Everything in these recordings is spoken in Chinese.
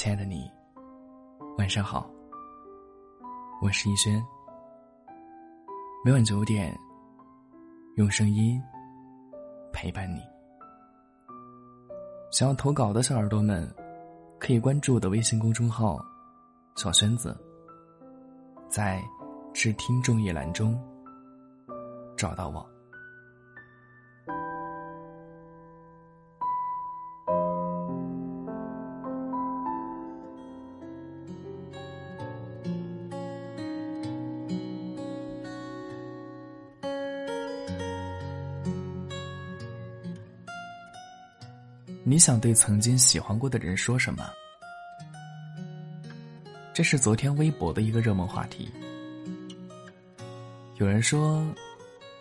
亲爱的你，晚上好。我是逸轩。每晚九点，用声音陪伴你。想要投稿的小耳朵们，可以关注我的微信公众号“小轩子”，在“致听众”一栏中找到我。想对曾经喜欢过的人说什么？这是昨天微博的一个热门话题。有人说，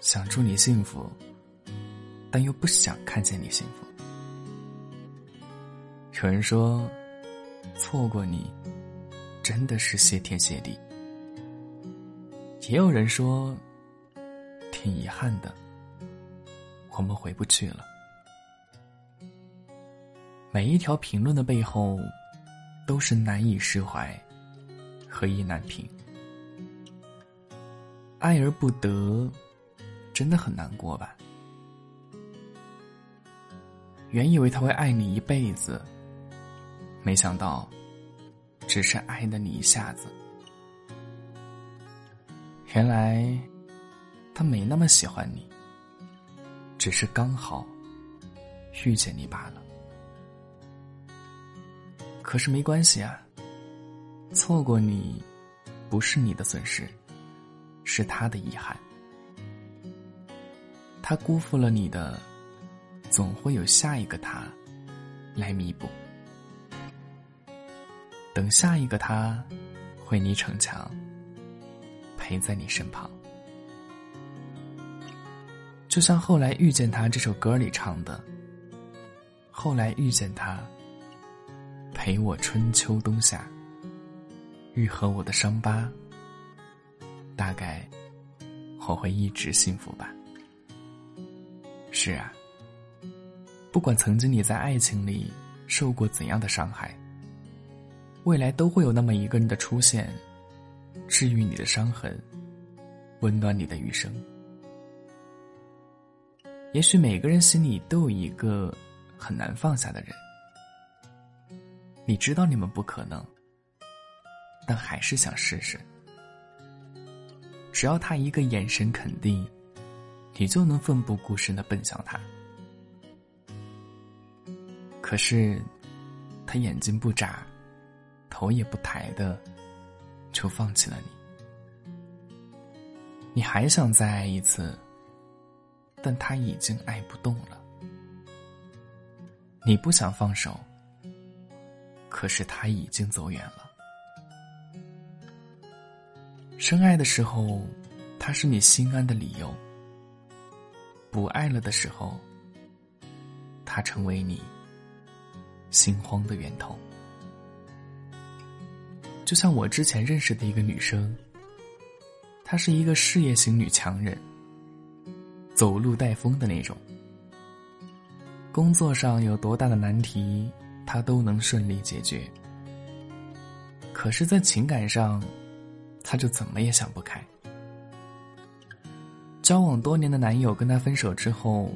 想祝你幸福，但又不想看见你幸福。有人说，错过你，真的是谢天谢地。也有人说，挺遗憾的，我们回不去了。每一条评论的背后，都是难以释怀和意难平。爱而不得，真的很难过吧？原以为他会爱你一辈子，没想到，只是爱了你一下子。原来，他没那么喜欢你，只是刚好遇见你罢了。可是没关系啊，错过你，不是你的损失，是他的遗憾。他辜负了你的，总会有下一个他来弥补。等下一个他，会你逞强，陪在你身旁。就像后来遇见他这首歌里唱的，后来遇见他。陪我春秋冬夏，愈合我的伤疤。大概我会一直幸福吧。是啊，不管曾经你在爱情里受过怎样的伤害，未来都会有那么一个人的出现，治愈你的伤痕，温暖你的余生。也许每个人心里都有一个很难放下的人。你知道你们不可能，但还是想试试。只要他一个眼神肯定，你就能奋不顾身的奔向他。可是，他眼睛不眨，头也不抬的，就放弃了你。你还想再爱一次，但他已经爱不动了。你不想放手。可是他已经走远了。深爱的时候，他是你心安的理由；不爱了的时候，他成为你心慌的源头。就像我之前认识的一个女生，她是一个事业型女强人，走路带风的那种，工作上有多大的难题。他都能顺利解决，可是，在情感上，他就怎么也想不开。交往多年的男友跟他分手之后，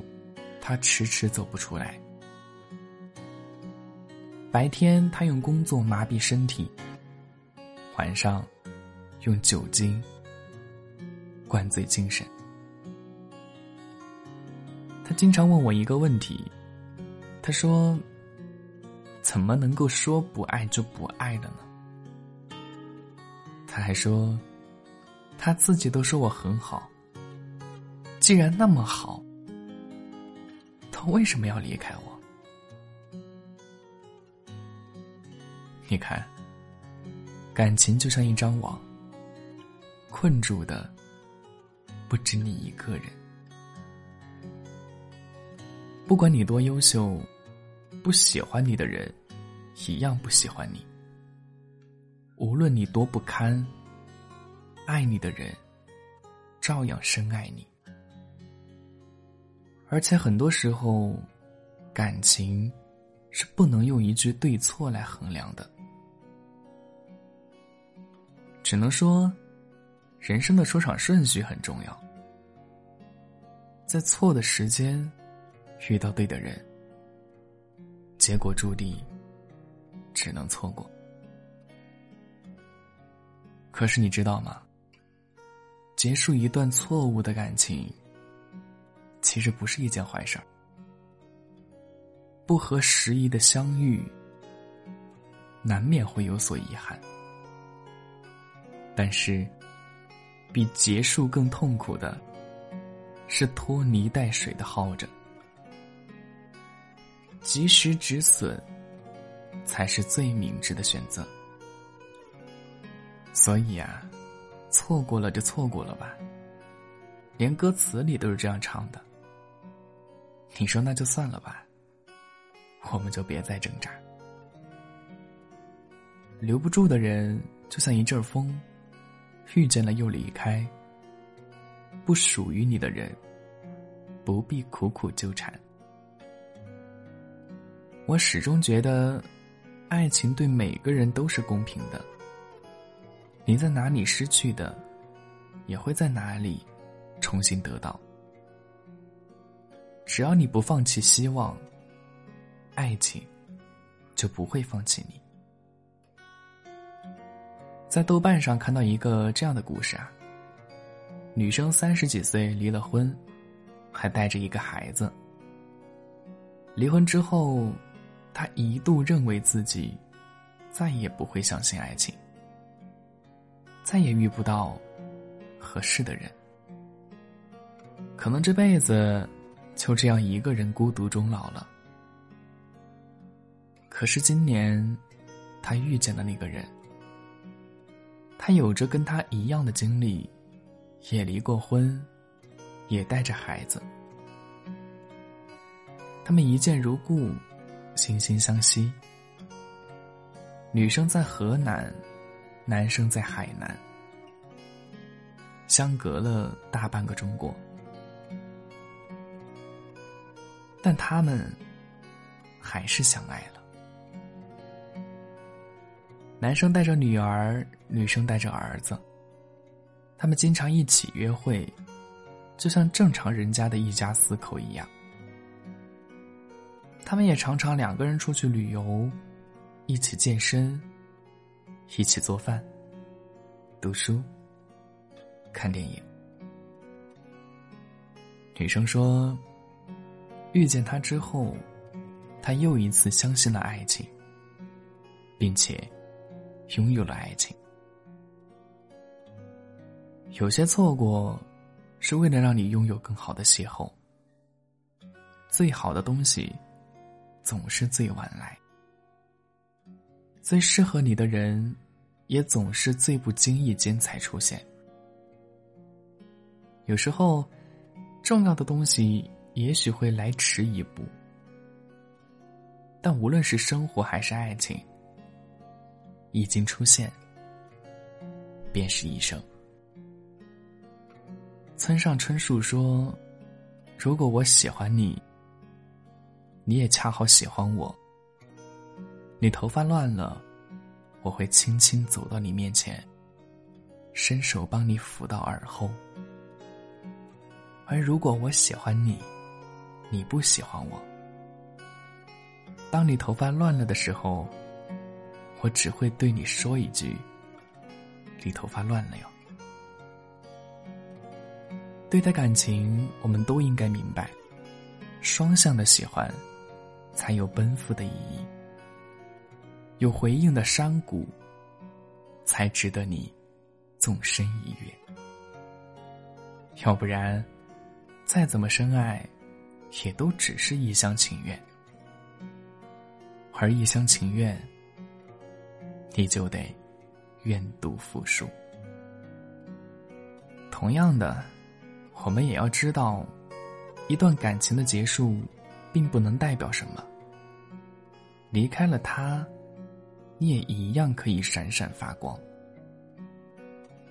他迟迟走不出来。白天他用工作麻痹身体，晚上用酒精灌醉精神。他经常问我一个问题，他说。怎么能够说不爱就不爱了呢？他还说，他自己都说我很好。既然那么好，他为什么要离开我？你看，感情就像一张网，困住的不止你一个人。不管你多优秀。不喜欢你的人，一样不喜欢你。无论你多不堪，爱你的人，照样深爱你。而且很多时候，感情是不能用一句对错来衡量的。只能说，人生的出场顺序很重要。在错的时间遇到对的人，结果注定只能错过。可是你知道吗？结束一段错误的感情，其实不是一件坏事儿。不合时宜的相遇，难免会有所遗憾。但是，比结束更痛苦的，是拖泥带水的耗着。及时止损，才是最明智的选择。所以啊，错过了就错过了吧。连歌词里都是这样唱的。你说那就算了吧，我们就别再挣扎。留不住的人，就像一阵风，遇见了又离开。不属于你的人，不必苦苦纠缠。我始终觉得，爱情对每个人都是公平的。你在哪里失去的，也会在哪里重新得到。只要你不放弃希望，爱情就不会放弃你。在豆瓣上看到一个这样的故事啊，女生三十几岁离了婚，还带着一个孩子。离婚之后，他一度认为自己再也不会相信爱情。再也遇不到合适的人，可能这辈子就这样一个人孤独终老了。可是今年，他遇见了那个人，他有着跟他一样的经历，也离过婚，也带着孩子，他们一见如故，惺惺相惜。女生在河南。男生在海南，相隔了大半个中国，但他们还是相爱了。男生带着女儿，女生带着儿子，他们经常一起约会，就像正常人家的一家四口一样。他们也常常两个人出去旅游，一起健身。一起做饭、读书、看电影。女生说：“遇见他之后，她又一次相信了爱情，并且拥有了爱情。有些错过，是为了让你拥有更好的邂逅。最好的东西，总是最晚来。最适合你的人。”也总是最不经意间才出现。有时候，重要的东西也许会来迟一步，但无论是生活还是爱情，已经出现，便是一生。村上春树说：“如果我喜欢你，你也恰好喜欢我，你头发乱了。”我会轻轻走到你面前，伸手帮你抚到耳后。而如果我喜欢你，你不喜欢我，当你头发乱了的时候，我只会对你说一句：“你头发乱了哟。”对待感情，我们都应该明白，双向的喜欢，才有奔赴的意义。有回应的山谷，才值得你纵身一跃。要不然，再怎么深爱，也都只是一厢情愿。而一厢情愿，你就得愿赌服输。同样的，我们也要知道，一段感情的结束，并不能代表什么。离开了他。你也一样可以闪闪发光，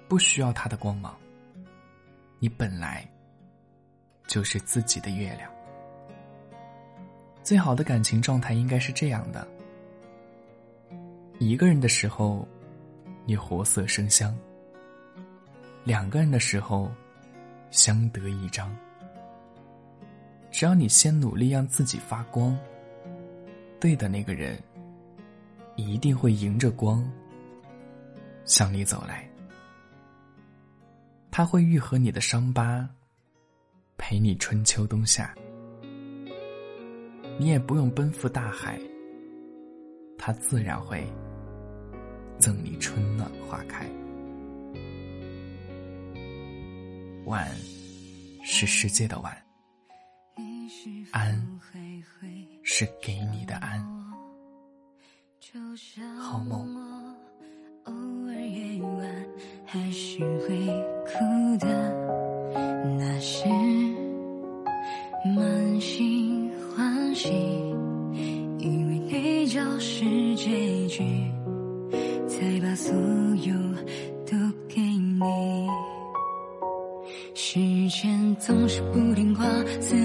不需要他的光芒。你本来就是自己的月亮。最好的感情状态应该是这样的：一个人的时候，你活色生香。两个人的时候，相得益彰。只要你先努力让自己发光，对的那个人一定会迎着光向你走来。他会愈合你的伤疤，陪你春秋冬夏。你也不用奔赴大海，他自然会赠你春暖花开。晚是世界的晚，安是给你的安。好梦。偶尔夜晚还是会哭的，那是满心欢喜，以为你就是结局，才把所有都给你。时间总是不听话，思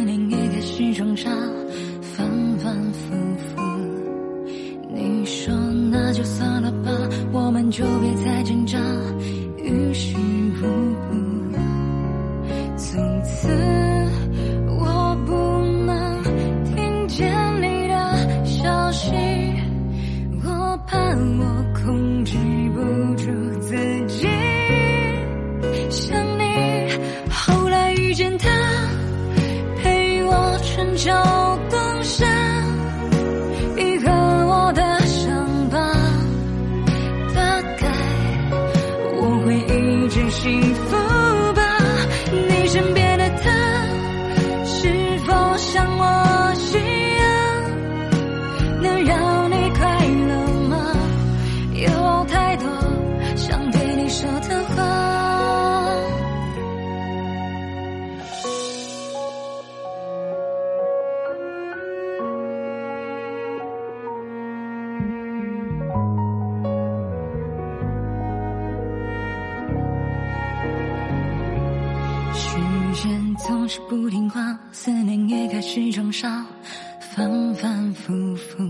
真心是不听话，思念也开始装傻，反反复复。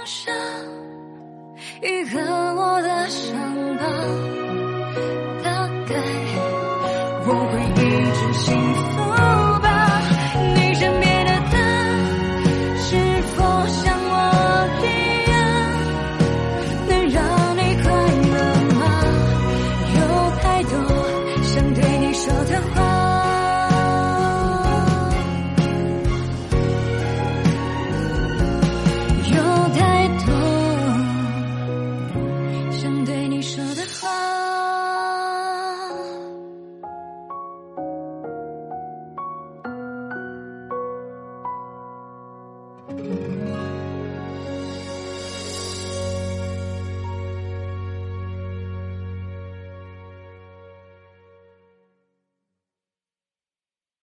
我想愈合我的伤疤，大概我会一直幸福。